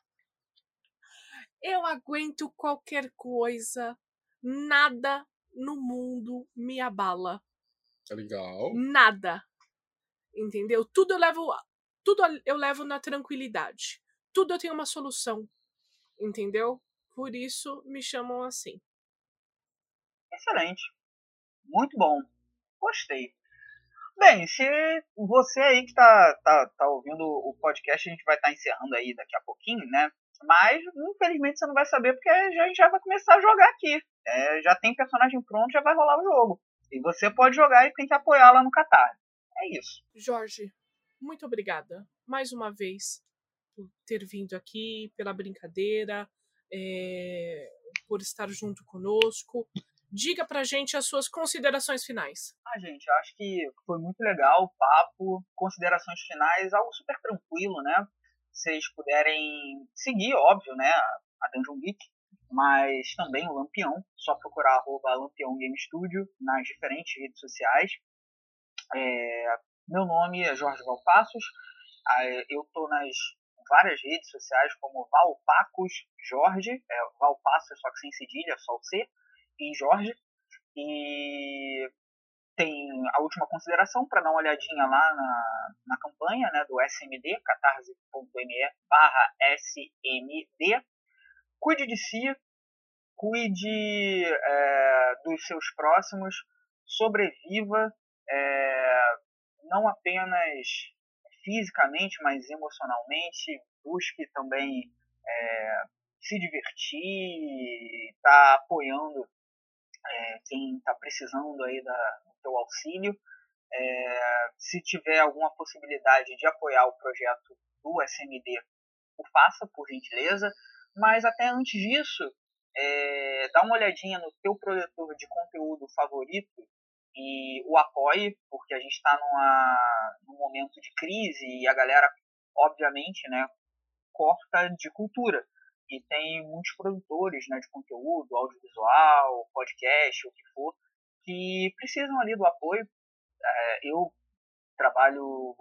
eu aguento qualquer coisa. Nada no mundo me abala. Tá legal. Nada. Entendeu? Tudo eu levo, tudo eu levo na tranquilidade. Tudo eu tenho uma solução. Entendeu? Por isso me chamam assim. Excelente. Muito bom. Gostei. Bem, se você aí que tá, tá, tá ouvindo o podcast, a gente vai estar tá encerrando aí daqui a pouquinho, né? Mas, infelizmente, você não vai saber porque a gente já vai começar a jogar aqui. É, já tem personagem pronto, já vai rolar o jogo. E você pode jogar e tem que apoiar lá no Qatar. É isso. Jorge, muito obrigada mais uma vez por ter vindo aqui, pela brincadeira, é, por estar junto conosco. Diga pra gente as suas considerações finais. Ah, gente, eu acho que foi muito legal o papo. Considerações finais, algo super tranquilo, né? Vocês puderem seguir, óbvio, né? A Dungeon Geek, mas também o Lampião. Só procurar arroba Lampião Game Studio nas diferentes redes sociais. É, meu nome é Jorge Valpassos. Eu tô nas várias redes sociais como Valpacos Jorge, é, Valpassos só que sem cedilha, só o C e Jorge. E tem a última consideração para dar uma olhadinha lá na, na campanha né, do SMD, catarse.me barra SMD. Cuide de si, cuide é, dos seus próximos, sobreviva, é, não apenas fisicamente, mas emocionalmente, busque também é, se divertir, estar tá apoiando é, quem está precisando aí da, do teu auxílio. É, se tiver alguma possibilidade de apoiar o projeto do SMD, o faça, por gentileza. Mas até antes disso, é, dá uma olhadinha no teu produtor de conteúdo favorito e o apoie, porque a gente está num momento de crise e a galera, obviamente, né, corta de cultura e tem muitos produtores né, de conteúdo, audiovisual, podcast, o que for, que precisam ali do apoio. É, eu trabalho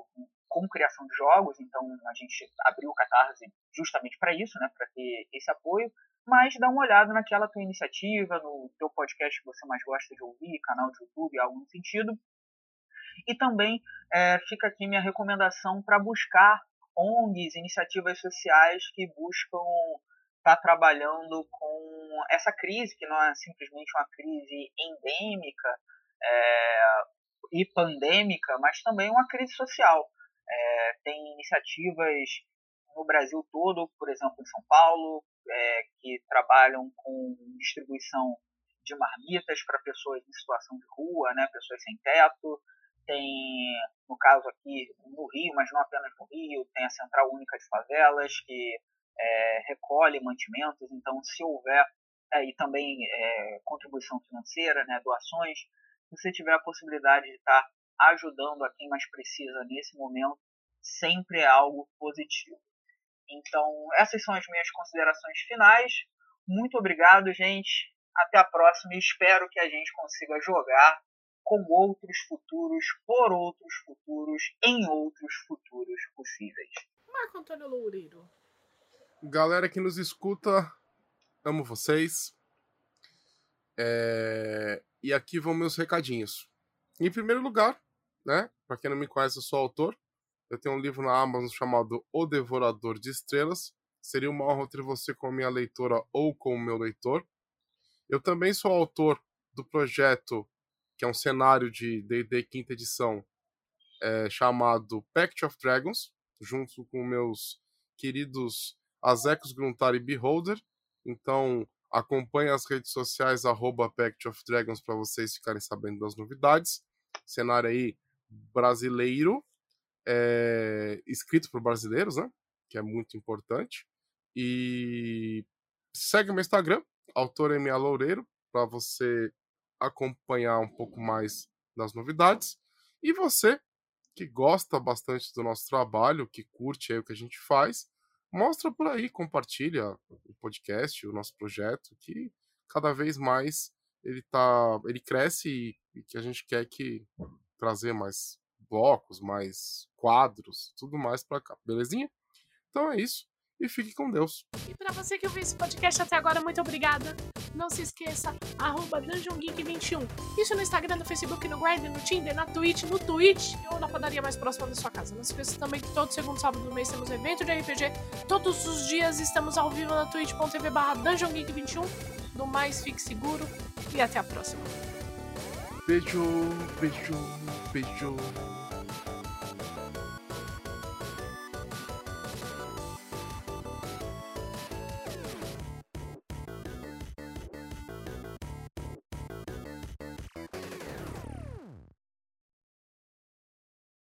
com criação de jogos, então a gente abriu o Catarse justamente para isso, né, para ter esse apoio, mas dá uma olhada naquela tua iniciativa, no teu podcast que você mais gosta de ouvir, canal de YouTube, algo no sentido. E também é, fica aqui minha recomendação para buscar ONGs, iniciativas sociais que buscam está trabalhando com essa crise, que não é simplesmente uma crise endêmica é, e pandêmica, mas também uma crise social. É, tem iniciativas no Brasil todo, por exemplo, em São Paulo, é, que trabalham com distribuição de marmitas para pessoas em situação de rua, né, pessoas sem teto. Tem, no caso aqui, no Rio, mas não apenas no Rio, tem a Central Única de Favelas, que é, recolhe mantimentos, então se houver, é, e também é, contribuição financeira, né, doações, se você tiver a possibilidade de estar ajudando a quem mais precisa nesse momento, sempre é algo positivo. Então, essas são as minhas considerações finais. Muito obrigado, gente. Até a próxima e espero que a gente consiga jogar com outros futuros, por outros futuros, em outros futuros possíveis. Marco Antônio Loureiro. Galera que nos escuta, amo vocês. É... E aqui vão meus recadinhos. Em primeiro lugar, né? Para quem não me conhece, eu sou autor. Eu tenho um livro na Amazon chamado O Devorador de Estrelas. Seria uma honra ter você como minha leitora ou como meu leitor. Eu também sou autor do projeto, que é um cenário de D&D quinta edição, é, chamado Pact of Dragons, junto com meus queridos Azecos Gruntar e Beholder. Então, acompanhe as redes sociais arroba Pact of Dragons para vocês ficarem sabendo das novidades. Cenário aí brasileiro, é, escrito por brasileiros, né? Que é muito importante. E segue meu Instagram, autor MA Loureiro, para você acompanhar um pouco mais das novidades. E você que gosta bastante do nosso trabalho, que curte aí o que a gente faz, mostra por aí, compartilha o podcast, o nosso projeto, que cada vez mais ele tá, ele cresce e, e que a gente quer que trazer mais blocos, mais quadros, tudo mais para cá, belezinha? Então é isso e fique com Deus. E para você que ouviu esse podcast até agora, muito obrigada. Não se esqueça, arroba DungeonGeek21. Isso no Instagram, no Facebook, no Grindr, no Tinder, na Twitch, no Twitch ou na padaria mais próxima da sua casa. Não se esqueça também que todo segundo sábado do mês temos evento de RPG. Todos os dias estamos ao vivo na twitch.tv barra DungeonGeek21. No mais, fique seguro e até a próxima. Beijo, beijo, beijo.